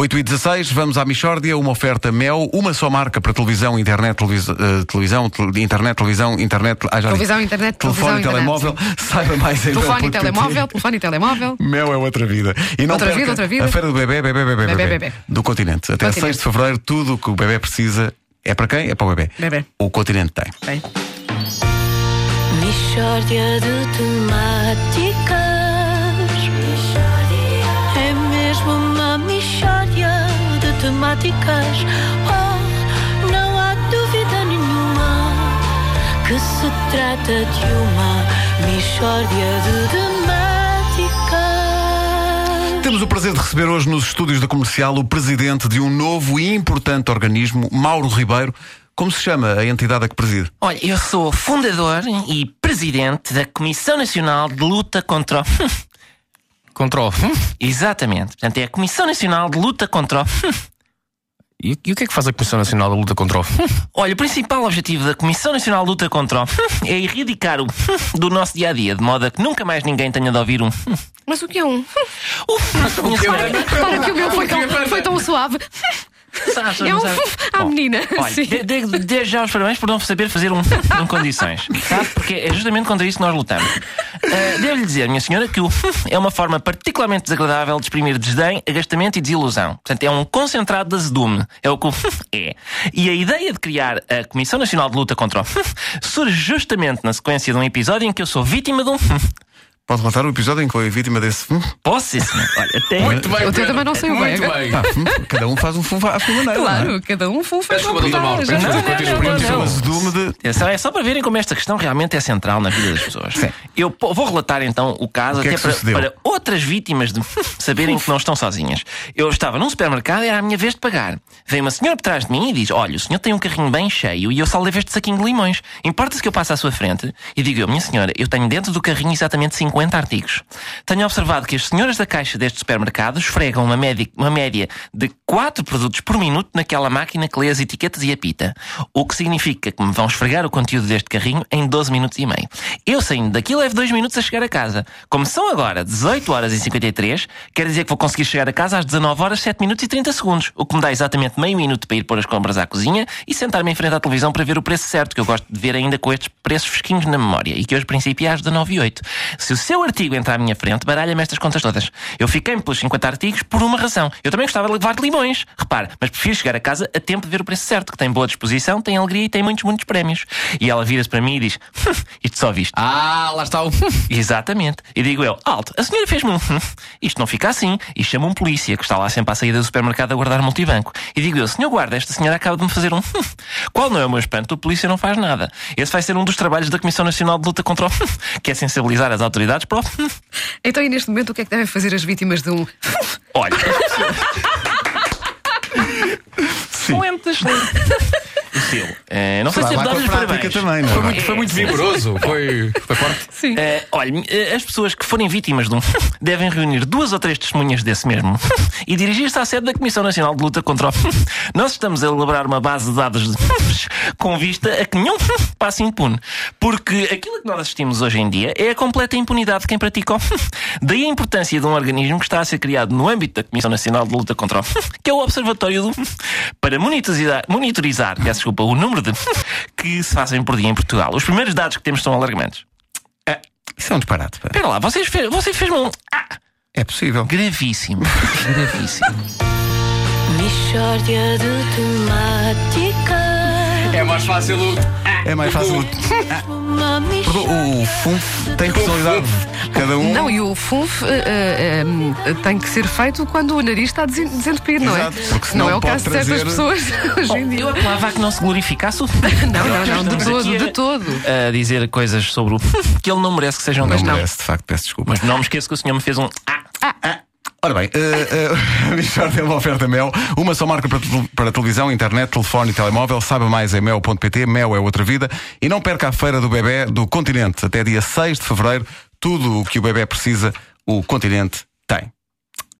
8 e 16, vamos à Michórdia, uma oferta Mel, uma só marca para televisão, internet, eh, televisão, tel- internet, televisão, internet, ah, disse. Televisão, internet, telefone televisão, e telemóvel, saiba mais em Telefone e telemóvel, telefone e telemóvel. Mel é outra vida. E não Outra perca vida, outra vida. A feira do bebê, bebê, bebê, bebê, Bebê, bebê. do continente. Até Continente. 6 de fevereiro, tudo o que o bebê precisa é para quem? É para o bebê. Bebê. O continente tem. Bem, Mishória de temáticas. Uma mishória de temáticas. Oh, não há dúvida nenhuma que se trata de uma mishória de temáticas. Temos o prazer de receber hoje nos estúdios da comercial o presidente de um novo e importante organismo, Mauro Ribeiro. Como se chama a entidade a que preside? Olha, eu sou fundador e presidente da Comissão Nacional de Luta contra o. Contra o. Exatamente. Portanto, é a Comissão Nacional de Luta contra o. E, e o que é que faz a Comissão Nacional da Luta contra o. Olha, o principal objetivo da Comissão Nacional de Luta contra o. é erradicar o do nosso dia a dia, de modo a que nunca mais ninguém tenha de ouvir um. mas o que é um? O minha senhora. Repara que o meu foi tão, foi tão suave. Sabes, É um sabes? à menina. Olha, de- desde já os parabéns por não saber fazer um em condições. Sabe? Porque é justamente contra isso que nós lutamos. Ah, Devo-lhe dizer, minha senhora, que o é uma forma particularmente desagradável de exprimir desdém, agastamento e desilusão. Portanto, é um concentrado de azedume. É o que o é. E a ideia de criar a Comissão Nacional de Luta contra o surge justamente na sequência de um episódio em que eu sou vítima de um. Pode relatar o episódio em que foi vítima desse. Hum, Posso, sim, senhor? Olha, até. Muito bem, O Pedro. também não saiu bem. Muito bem. pá, hum, cada um faz um fumo à sua maneira. não é? Claro, cada um foi Peço desculpa, doutor Mauro. Peço Não, desculpa, É só para verem como esta questão realmente é central na vida das pessoas. Eu po- vou relatar então o caso O que é até que para, sucedeu? para outras vítimas de saberem que não estão sozinhas. Eu estava num supermercado e era a minha vez de pagar. Veio uma senhora por trás de mim e diz: Olha, o senhor tem um carrinho bem cheio e eu só levo este saquinho de limões. Importa-se que eu passe à sua frente? E digo eu: Minha senhora, eu tenho dentro do carrinho exatamente 50 artigos. Tenho observado que as senhoras da caixa deste supermercado esfregam uma média, uma média de 4 produtos por minuto naquela máquina que lê as etiquetas e apita. O que significa que me vão esfregar o conteúdo deste carrinho em 12 minutos e meio. Eu saindo daqui levo 2 minutos a chegar a casa. Como são agora 18 horas e 53, quer dizer que vou conseguir chegar a casa às 19 horas 7 minutos e 30 segundos, o que me dá exatamente meio minuto para ir pôr as compras à cozinha e sentar-me em frente à televisão para ver o preço certo, que eu gosto de ver ainda com estes preços fresquinhos na memória e que hoje princípio é às 19 e 8. Se o seu artigo entrar à minha frente, baralha-me estas contas todas. Eu fiquei pelos 50 artigos por uma razão. Eu também gostava de levar limões, repare, mas prefiro chegar a casa a tempo de ver o preço certo, que tem boa disposição, tem alegria e tem muitos, muitos prémios. E ela vira-se para mim e diz: Isto só viste. Ah, lá está o. Exatamente. E digo eu, alto, a senhora fez-me um. Isto não fica assim. E chama um polícia que está lá sempre à saída do supermercado a guardar multibanco. E digo eu, senhor guarda, esta senhora acaba de me fazer um. Qual não é o meu espanto? O polícia não faz nada. Esse vai ser um dos trabalhos da Comissão Nacional de Luta contra o. que é sensibilizar as autoridades para o. Então, e neste momento, o que é que devem fazer as vítimas de um. Olha. Excelente, excelente. O seu. Eh, não sei se devo também, não é? Foi muito, foi muito vigoroso. Foi, foi forte. Sim. Eh, olha, eh, as pessoas que forem vítimas de um devem reunir duas ou três testemunhas desse mesmo e dirigir-se à sede da Comissão Nacional de Luta contra o. Nós estamos a elaborar uma base de dados de... com vista a que nenhum passe impune. Porque aquilo que nós assistimos hoje em dia é a completa impunidade de quem pratica o. Daí a importância de um organismo que está a ser criado no âmbito da Comissão Nacional de Luta contra o. que é o Observatório do. para monitorizar, monitorizar desculpa, o número de. Que se fazem por dia em Portugal. Os primeiros dados que temos são alarmantes. Isso é um disparate. pá. Espera lá, vocês fe você fez-me um. Ah, É possível. gravíssimo. Gravíssimo. Mishória de temáticas. É mais fácil o. É mais fácil. Uma Porque o FUNF tem personalidade. Cada um. Não, e o funf eh, eh, eh, tem que ser feito quando o nariz está desen- desentupido, não é? Exato, porque senão não é o caso de certas pessoas hoje em dia. Eu apelava que não se glorificasse o. Não, não, não, de todo, de todo. A dizer coisas sobre o. que ele não merece que sejam Não merece, de facto, peço desculpa. Mas não me esqueço que o senhor me fez um. Ah, Ora bem, uh, uh, a Michórdia é uma oferta Mel, uma só marca para, para televisão, internet, telefone e telemóvel. Saiba mais em mel.pt, Mel é outra vida. E não perca a feira do bebê do continente. Até dia 6 de fevereiro, tudo o que o bebê precisa, o continente tem.